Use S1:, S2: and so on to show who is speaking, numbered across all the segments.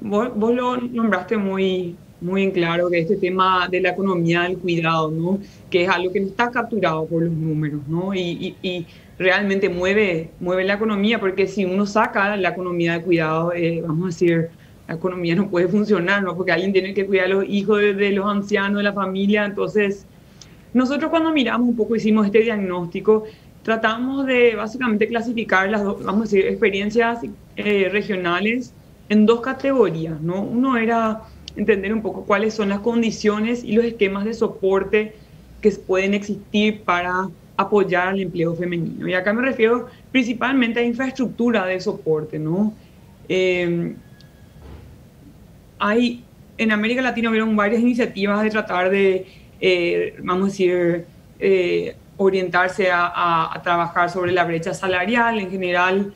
S1: vos, vos lo nombraste muy, muy en claro, que este tema de la economía del cuidado, ¿no? que es algo que no está capturado por los números, ¿no? y, y, y realmente mueve, mueve la economía, porque si uno saca la economía de cuidado, eh, vamos a decir, la economía no puede funcionar, ¿no? porque alguien tiene que cuidar a los hijos de, de los ancianos, de la familia, entonces nosotros cuando miramos un poco, hicimos este diagnóstico, tratamos de básicamente clasificar las, vamos a decir, experiencias eh, regionales en dos categorías, ¿no? Uno era entender un poco cuáles son las condiciones y los esquemas de soporte que pueden existir para apoyar al empleo femenino. Y acá me refiero principalmente a infraestructura de soporte, ¿no? Eh, hay, en América Latina hubieron varias iniciativas de tratar de eh, vamos a decir, eh, orientarse a, a, trabajar sobre la brecha salarial, en general,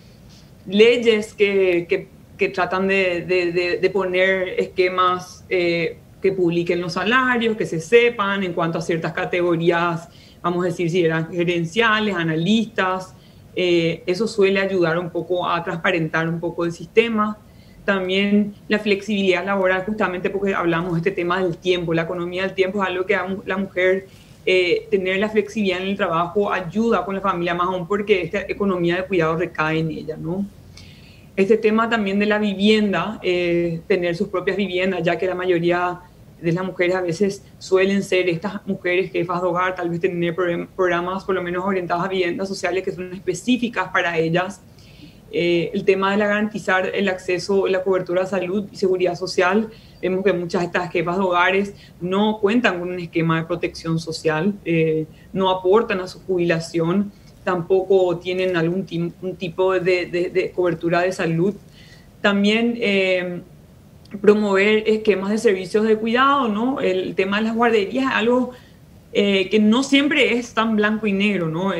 S1: leyes que, que, que tratan de, poner esquemas eh, que publiquen los salarios, que se sepan en cuanto a ciertas categorías, vamos a decir, si eran gerenciales, analistas, eso suele ayudar un poco a transparentar un poco el sistema también la flexibilidad laboral, justamente porque hablamos de este tema del tiempo, la economía del tiempo es algo que la mujer eh, tener la flexibilidad en el trabajo ayuda con la familia más aún porque esta economía de cuidado recae en ella, ¿no? Este tema también de la vivienda, eh, tener sus propias viviendas, ya que la mayoría de las mujeres a veces suelen ser estas mujeres jefas de hogar, tal vez tener programas por lo menos orientados a viviendas sociales que son específicas para ellas eh, el tema de la garantizar el acceso, la cobertura de salud y seguridad social. Vemos que muchas de estas jefas de hogares no cuentan con un esquema de protección social, eh, no aportan a su jubilación, tampoco tienen algún tipo de, de, cobertura de salud. También eh, promover esquemas de servicios de cuidado, ¿no? El tema de las guarderías es algo eh, que no siempre es tan blanco y negro, ¿no?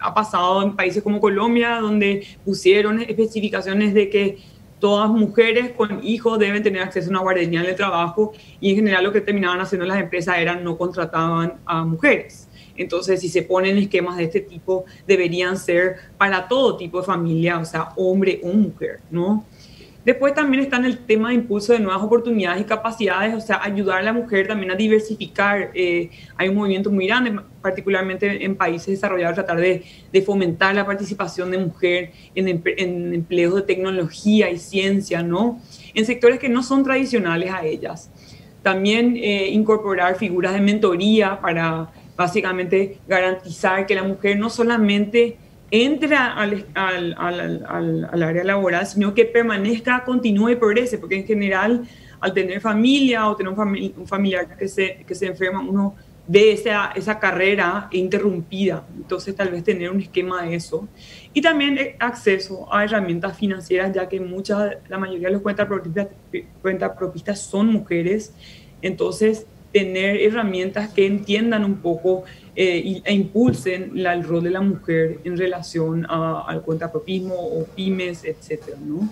S1: ha pasado en países como Colombia, donde pusieron especificaciones de que todas mujeres con hijos deben tener acceso a una guardería en el trabajo y en general lo que terminaban haciendo las empresas era no contrataban a mujeres. Entonces, si se ponen esquemas de este tipo, deberían ser para todo tipo de familia, o sea, hombre o mujer, ¿no? Después también está en el tema de impulso de nuevas oportunidades y capacidades, o sea, ayudar a la mujer también a diversificar. Eh, hay un movimiento muy grande, particularmente en países desarrollados, tratar de, fomentar la participación de mujer en, en, empleos de tecnología y ciencia, ¿no? En sectores que no son tradicionales a ellas. También eh, incorporar figuras de mentoría para básicamente garantizar que la mujer no solamente entra al, al, al, al, área laboral, sino que permanezca, continúe y progrese, porque en general al tener familia o tener un, un familiar que se, que se enferma, uno ve esa, esa carrera interrumpida, entonces tal vez tener un esquema de eso. Y también acceso a herramientas financieras, ya que muchas, la mayoría de los cuentapropistas, cuentapropistas son mujeres, entonces tener herramientas que entiendan un poco eh, e impulsen la, el rol de la mujer en relación a, al cuentapropismo o pymes, etcétera, ¿no?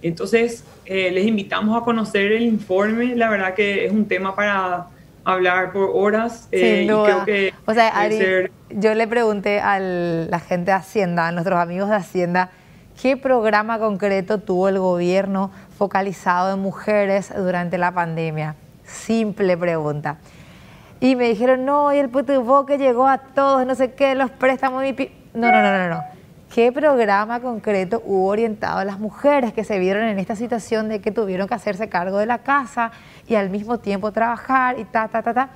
S1: Entonces, eh, les invitamos a conocer el informe. La verdad que es un tema para hablar por horas.
S2: Eh, Sin duda. que o sea, Ari, ser... yo le pregunté a la gente de Hacienda, a nuestros amigos de Hacienda, ¿qué programa concreto tuvo el gobierno focalizado en mujeres durante la pandemia? Simple pregunta. Y me dijeron, no, y el puto que llegó a todos, no sé qué, los préstamos. Y no, no, no, no, no. ¿Qué programa concreto hubo orientado a las mujeres que se vieron en esta situación de que tuvieron que hacerse cargo de la casa y al mismo tiempo trabajar y ta, ta, ta, ta?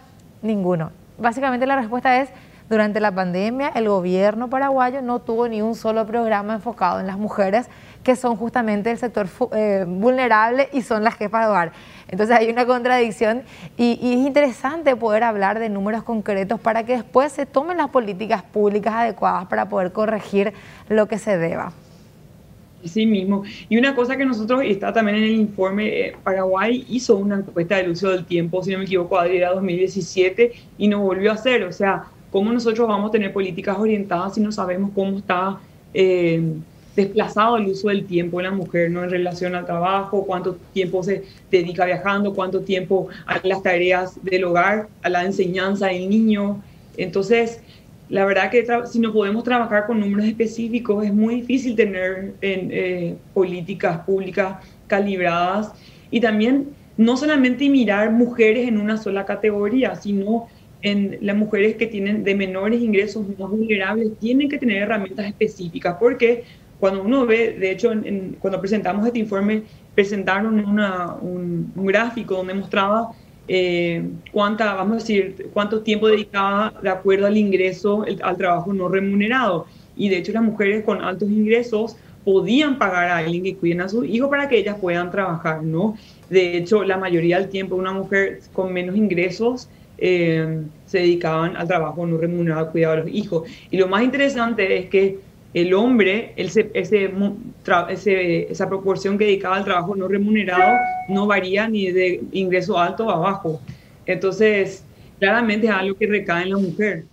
S2: Ninguno. Básicamente la respuesta es, durante la pandemia el gobierno paraguayo no tuvo ni un solo programa enfocado en las mujeres que son justamente el sector eh, vulnerable y son las jefas de. Entonces hay una contradicción y, es interesante poder hablar de números concretos para que después se tomen las políticas públicas adecuadas para poder corregir lo que se deba.
S1: Sí mismo. Y una cosa que nosotros, está también en el informe, eh, Paraguay hizo una encuesta del uso del tiempo, si no me equivoco, era 2017 y no volvió a hacer. O sea, ¿cómo nosotros vamos a tener políticas orientadas si no sabemos cómo está... Eh, desplazado el uso del tiempo de la mujer, ¿no? En relación al trabajo, cuánto tiempo se dedica viajando, cuánto tiempo a las tareas del hogar, a la enseñanza del niño. Entonces, la verdad que si no podemos trabajar con números específicos, es muy difícil tener en, eh, políticas públicas calibradas y también no solamente mirar mujeres en una sola categoría, sino en las mujeres que tienen de menores ingresos más vulnerables tienen que tener herramientas específicas porque cuando uno ve, de hecho, cuando presentamos este informe, presentaron un, gráfico donde mostraba eh, cuánta, vamos a decir, cuánto tiempo dedicaba de acuerdo al ingreso al trabajo no remunerado. Y de hecho las mujeres con altos ingresos podían pagar a alguien que cuiden a sus hijos para que ellas puedan trabajar, ¿no? De hecho, la mayoría del tiempo una mujer con menos ingresos eh, se dedicaban al trabajo no remunerado, cuidado de los hijos. Y lo más interesante es que el hombre, esa proporción que dedicaba al trabajo no remunerado no varía ni de ingreso alto a bajo. Entonces, claramente es algo que recae en la mujer.